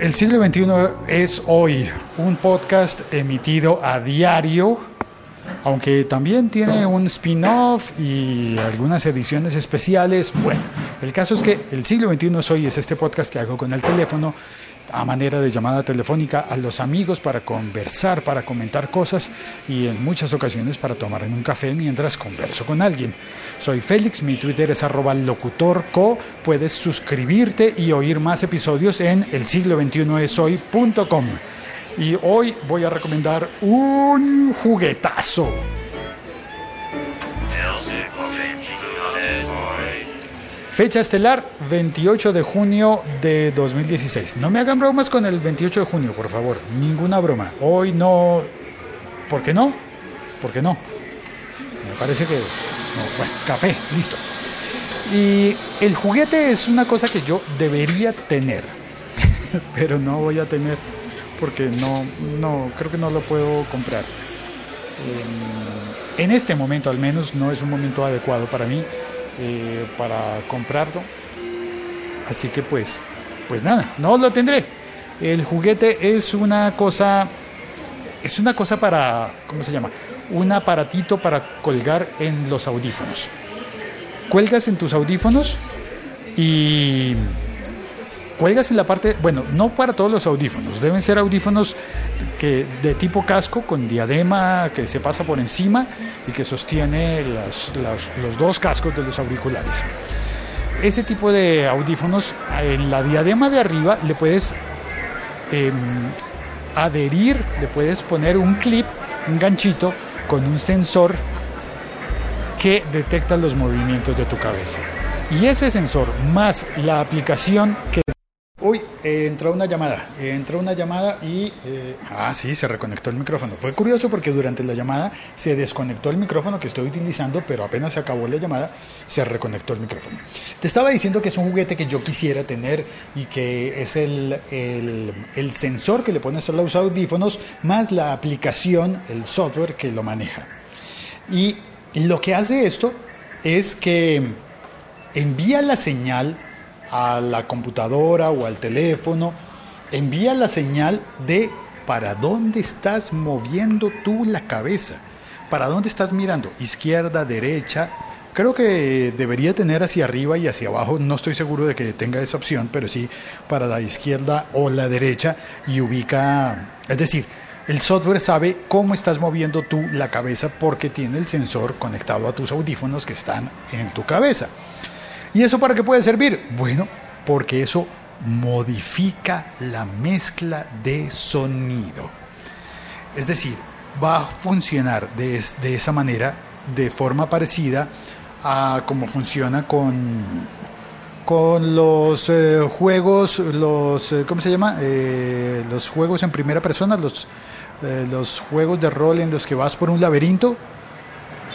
El siglo XXI es hoy un podcast emitido a diario, aunque también tiene un spin-off y algunas ediciones especiales. Bueno, el caso es que el siglo XXI es hoy, es este podcast que hago con el teléfono a manera de llamada telefónica a los amigos para conversar, para comentar cosas y en muchas ocasiones para tomar en un café mientras converso con alguien. Soy Félix, mi Twitter es arroba locutorco, puedes suscribirte y oír más episodios en el siglo 21 es hoy.com. Y hoy voy a recomendar un juguetazo. Fecha estelar 28 de junio de 2016. No me hagan bromas con el 28 de junio, por favor. Ninguna broma. Hoy no. ¿Por qué no? ¿Por qué no? Me parece que. bueno, café, listo. Y el juguete es una cosa que yo debería tener, pero no voy a tener porque no, no, creo que no lo puedo comprar. En, en este momento al menos no es un momento adecuado para mí eh, para comprarlo. Así que pues, pues nada, no lo tendré. El juguete es una cosa, es una cosa para, ¿cómo se llama? Un aparatito para colgar en los audífonos. Cuelgas en tus audífonos y cuelgas en la parte, bueno, no para todos los audífonos, deben ser audífonos que de tipo casco con diadema que se pasa por encima y que sostiene los dos cascos de los auriculares. Ese tipo de audífonos, en la diadema de arriba le puedes em, adherir, le puedes poner un clip, un ganchito con un sensor que detecta los movimientos de tu cabeza. Y ese sensor más la aplicación que Uy, eh, entró una llamada, entró una llamada y... Eh, ah, sí, se reconectó el micrófono. Fue curioso porque durante la llamada se desconectó el micrófono que estoy utilizando, pero apenas se acabó la llamada, se reconectó el micrófono. Te estaba diciendo que es un juguete que yo quisiera tener y que es el, el sensor que le pones a los audífonos más la aplicación, el software que lo maneja. Y lo que hace esto es que envía la señal a la computadora o al teléfono, envía la señal de para dónde estás moviendo tú la cabeza, para dónde estás mirando, izquierda, derecha. Creo que debería tener hacia arriba y hacia abajo, no estoy seguro de que tenga esa opción, pero sí para la izquierda o la derecha y ubica, es decir, el software sabe cómo estás moviendo tú la cabeza porque tiene el sensor conectado a tus audífonos que están en tu cabeza. ¿Y eso para qué puede servir? Bueno, porque eso modifica la mezcla de sonido. Es decir, va a funcionar de, esa manera, de forma parecida a cómo funciona con, con los eh, juegos, los, eh, ¿cómo se llama? Eh, los juegos en primera persona, los, los juegos de rol en los que vas por un laberinto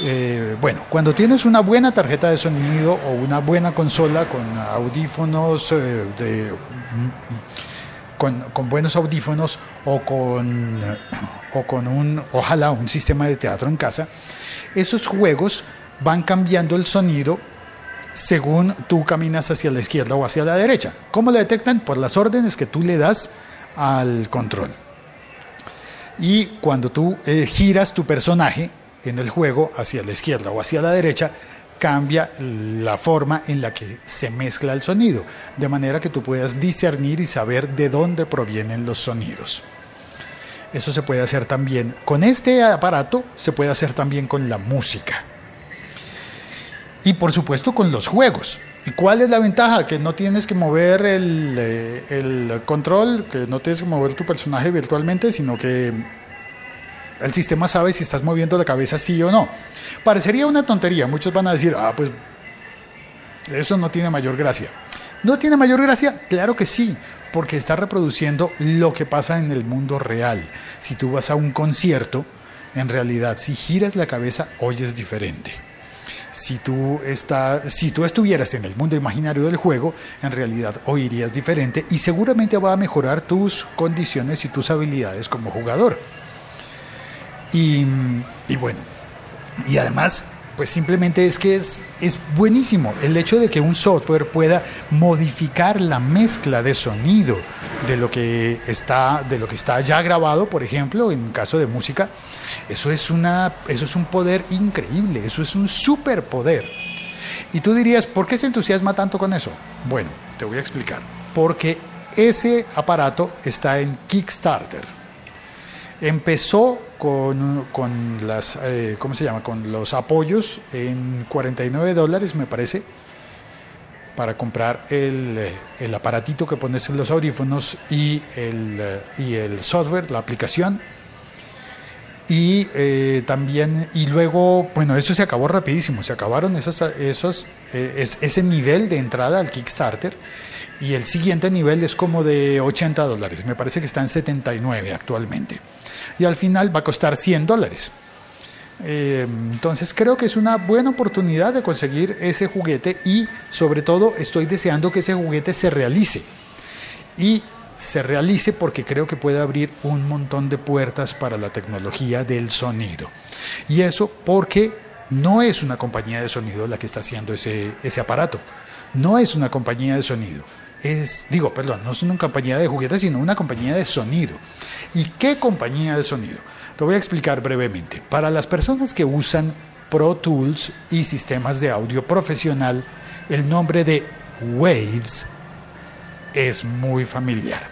eh, bueno, cuando tienes una buena tarjeta de sonido o una buena consola con audífonos eh, mm, con, buenos audífonos o con, o con un, ojalá, un sistema de teatro en casa, esos juegos van cambiando el sonido según tú caminas hacia la izquierda o hacia la derecha. ¿Cómo lo detectan? Por las órdenes que tú le das al control. Y cuando tú eh, giras tu personaje, en el juego hacia la izquierda o hacia la derecha, cambia la forma en la que se mezcla el sonido, de manera que tú puedas discernir y saber de dónde provienen los sonidos. Eso se puede hacer también con este aparato, se puede hacer también con la música. Y por supuesto con los juegos. ¿Y cuál es la ventaja? Que no tienes que mover el, eh, control, que no tienes que mover tu personaje virtualmente, sino que el sistema sabe si estás moviendo la cabeza sí o no. Parecería una tontería, muchos van a decir, ah, pues eso no tiene mayor gracia. ¿No tiene mayor gracia? Claro que sí, porque está reproduciendo lo que pasa en el mundo real. Si tú vas a un concierto, en realidad, si giras la cabeza, oyes diferente. Si tú, está, si tú estuvieras en el mundo imaginario del juego, en realidad oirías diferente y seguramente va a mejorar tus condiciones y tus habilidades como jugador. Y, bueno, y además pues simplemente es que es, es buenísimo el hecho de que un software pueda modificar la mezcla de sonido de lo que está, de lo que está ya grabado, por ejemplo, en caso de música. Eso es, una, eso es un poder increíble, eso es un superpoder. Y tú dirías, ¿por qué se entusiasma tanto con eso? Bueno, te voy a explicar. Porque ese aparato está en Kickstarter. Empezó con, las, eh, ¿cómo se llama? Con los apoyos en 49 dólares, me parece, para comprar el, eh, el, aparatito que pones en los audífonos y el, eh, y el software, la aplicación. Y también, y luego, bueno, eso se acabó rapidísimo, se acabaron esos, esos, ese nivel de entrada al Kickstarter y el siguiente nivel es como de 80 dólares, me parece que está en 79 actualmente y al final va a costar 100 dólares. Eh, entonces creo que es una buena oportunidad de conseguir ese juguete y sobre todo estoy deseando que ese juguete se realice. Y se realice porque creo que puede abrir un montón de puertas para la tecnología del sonido. Y eso porque no es una compañía de sonido la que está haciendo ese, ese aparato. No es una compañía de sonido es, digo, perdón, no es una compañía de juguetes, sino una compañía de sonido. ¿Y qué compañía de sonido? Te voy a explicar brevemente. Para las personas que usan Pro Tools y sistemas de audio profesional, el nombre de Waves es muy familiar.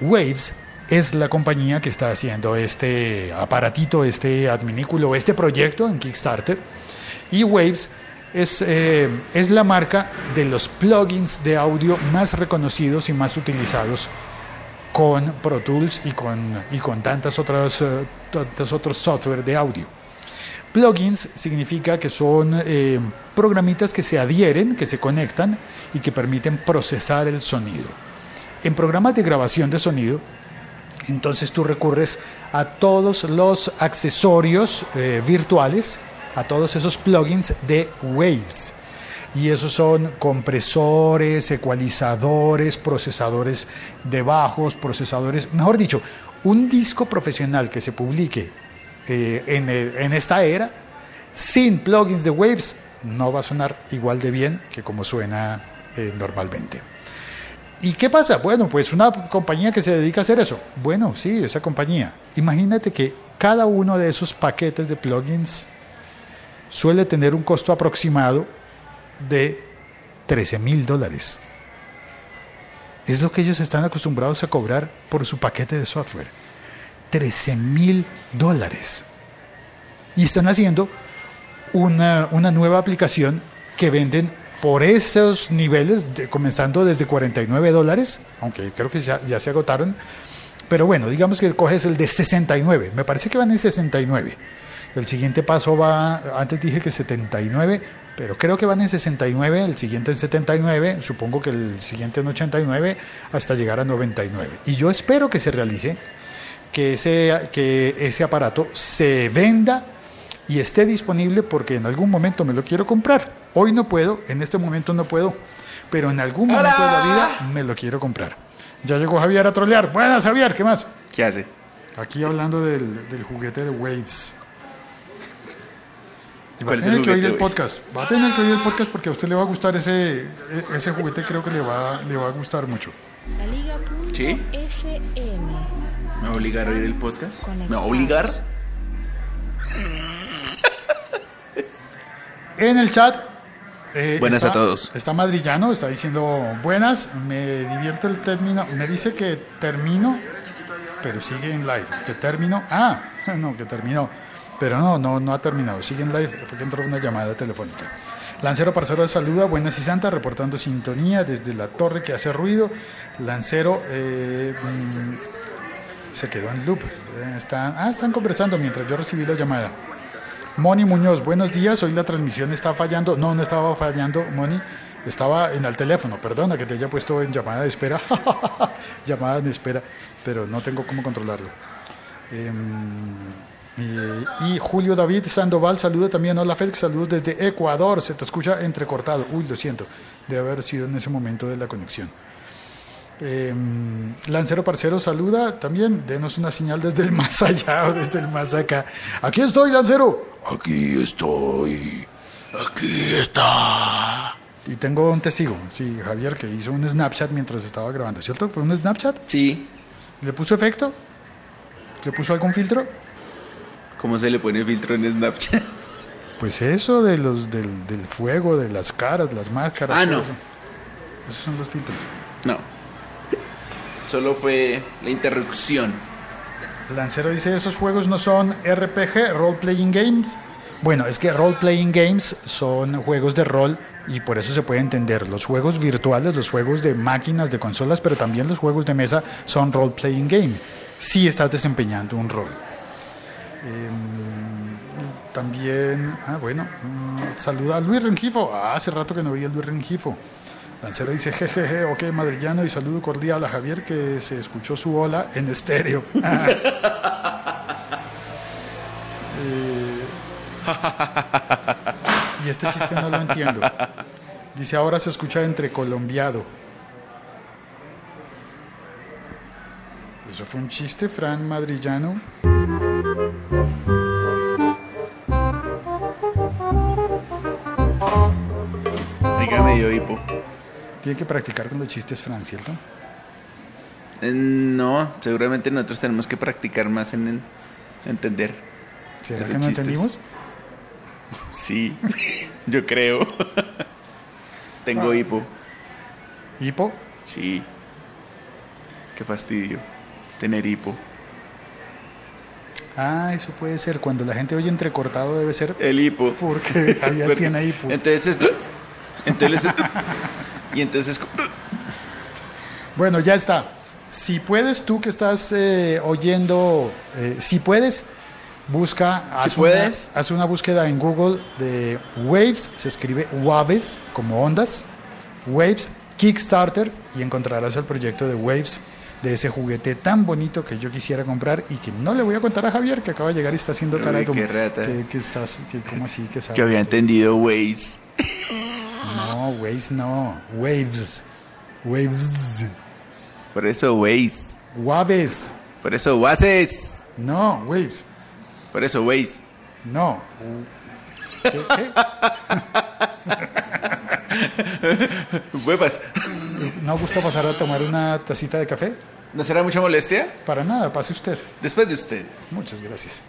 Waves es la compañía que está haciendo este aparatito, este adminículo, este proyecto en Kickstarter. Y Waves es, eh, es la marca de los plugins de audio más reconocidos y más utilizados con Pro Tools y con, y con tantas otras, uh, otros software de audio. Plugins significa que son eh, programitas que se adhieren, que se conectan y que permiten procesar el sonido. En programas de grabación de sonido, entonces tú recurres a todos los accesorios eh, virtuales a todos esos plugins de Waves. Y esos son compresores, ecualizadores, procesadores de bajos, procesadores, mejor dicho, un disco profesional que se publique eh, en, en esta era sin plugins de Waves no va a sonar igual de bien que como suena eh, normalmente. ¿Y qué pasa? Bueno, pues una compañía que se dedica a hacer eso. Bueno, sí, esa compañía. Imagínate que cada uno de esos paquetes de plugins suele tener un costo aproximado de 13 mil dólares. Es lo que ellos están acostumbrados a cobrar por su paquete de software. 13 mil dólares. Y están haciendo una, nueva aplicación que venden por esos niveles, comenzando desde 49 dólares, aunque creo que ya, ya se agotaron. Pero bueno, digamos que coges el de 69. Me parece que van en 69 el siguiente paso va, antes dije que 79, pero creo que van en 69, el siguiente en 79, supongo que el siguiente en 89, hasta llegar a 99. Y yo espero que se realice, que ese, que ese aparato se venda y esté disponible porque en algún momento me lo quiero comprar. Hoy no puedo, en este momento no puedo, pero en algún momento de la vida me lo quiero comprar. Ya llegó Javier a trolear. Buenas, Javier, ¿qué más? ¿Qué hace? Aquí hablando del, del juguete de Waves. Va a tener que oír el podcast. Va a tener que oír el podcast porque a usted le va a gustar ese, e, ese juguete, creo que le va, le va a gustar mucho. ¿Sí? ¿Me va a obligar a oír el podcast? ¿Me va a obligar? En el chat. Eh, buenas a todos. Está Madrillano, está diciendo buenas. Me divierte el término. Me dice que termino, pero sigue en live. Que termino. Ah, no, que terminó. Pero no, no, no ha terminado. Sigue en live, fue que entró una llamada telefónica. Lancero Parcero Saluda, buenas y santa, reportando sintonía desde la torre que hace ruido. Lancero eh, mm, se quedó en loop. Eh, están, ah, están conversando mientras yo recibí la llamada. Moni Muñoz, buenos días. Hoy la transmisión está fallando. No, no estaba fallando, Moni. Estaba en el teléfono. Perdona que te haya puesto en llamada de espera. llamada de espera. Pero no tengo cómo controlarlo. Eh, y, Julio David Sandoval saluda también. Hola Félix, saludos desde Ecuador. Se te escucha entrecortado. Uy, lo siento, debe haber sido en ese momento de la conexión. Em, Lancero Parcero saluda también. Denos una señal desde el más allá o desde el más acá. Aquí estoy, Lancero. Aquí estoy. Aquí está. Y tengo un testigo, sí, Javier, que hizo un Snapchat mientras estaba grabando, ¿cierto? ¿Fue un Snapchat? Sí. ¿Le puso efecto? ¿Le puso algún filtro? ¿Cómo se le pone filtro en Snapchat? Pues eso de los del, del fuego, de las caras, las máscaras. Ah, no. Esos son los filtros. No. Solo fue la interrupción. Lancero dice, esos juegos no son RPG, Role Playing Games. Bueno, es que Role Playing Games son juegos de rol y por eso se puede entender. Los juegos virtuales, los juegos de máquinas, de consolas, pero también los juegos de mesa son Role Playing Game. Si estás desempeñando un rol. Em, también, ah, bueno, mm, saluda a Luis Rengifo. Ah, hace rato que no veía a Luis Rengifo. Lancero dice, jejeje, ok, madrillano, y saludo cordial a Javier que se escuchó su hola en estéreo. Eh, y este chiste no lo entiendo. Dice, ahora se escucha entre colombiado. Eso fue un chiste, Fran Madrillano. Medio hipo. Tiene que practicar con los chistes, Fran, ¿cierto? Eh, no, seguramente nosotros tenemos que practicar más en, entender. ¿Será que no entendimos? Sí, yo creo. Tengo Ah. hipo. ¿Hipo? Sí. Qué fastidio. Tener hipo. Ah, eso puede ser. Cuando la gente oye entrecortado debe ser El hipo. porque Javier tiene hipo. Entonces, entonces, y entonces, Bueno, ya está. Si puedes, tú que estás eh, oyendo, eh, si puedes, busca, haz, puedes. Una, haz una búsqueda en Google de Waves, se escribe Waves, como ondas, Waves Kickstarter, y encontrarás el proyecto de Waves, de ese juguete tan bonito que yo quisiera comprar y que no le voy a contar a Javier, que acaba de llegar y está haciendo cara de Uy, como, que, que estás, que, ¿cómo así? Que sabe yo había entendido Waze. No, Waves no, Waves, Waves, Por eso Waze. Waves, Por eso Wases. no, Waves. Por eso Waze. No. ¿Qué? qué? Huevas. ¿No gusta pasar a tomar una tacita de café? ¿No será mucha molestia? Para nada, pase usted. Después de usted. Muchas gracias.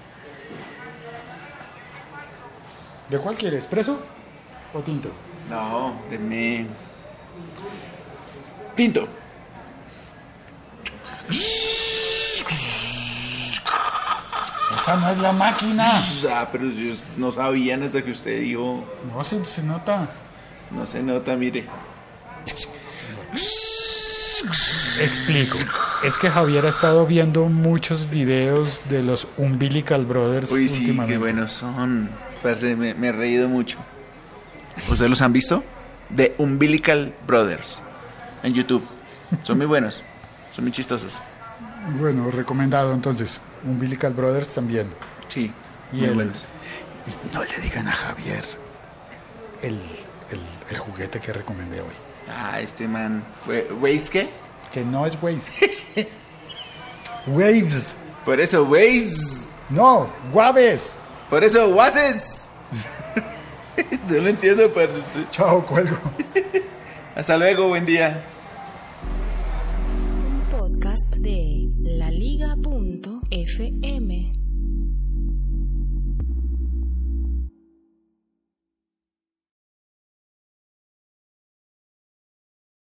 ¿De cuál quiere? ¿Expreso o tinto? No, deme. Tinto. Esa no es la máquina. Ah, pero yo no sabían hasta que usted dijo. No se, se nota. No se nota, mire. Explico. Es que Javier ha estado viendo muchos videos de los Umbilical Brothers Uy, sí, últimamente. qué buenos son. Parce, me, me he reído mucho. ¿Ustedes los han visto? The Umbilical Brothers. En YouTube. Son muy buenos. Son muy chistosos. Bueno, recomendado entonces. Umbilical Brothers también. Sí. Y muy el- buenos. Y no le digan a Javier el, el, el juguete que recomendé hoy. Ah, este man. ¿Waze qué? Que no es Waves. Waves. Por eso, Waze. No, Waves. Por eso, Wases. no lo entiendo, usted. Chao, cuelgo. Hasta luego, buen día.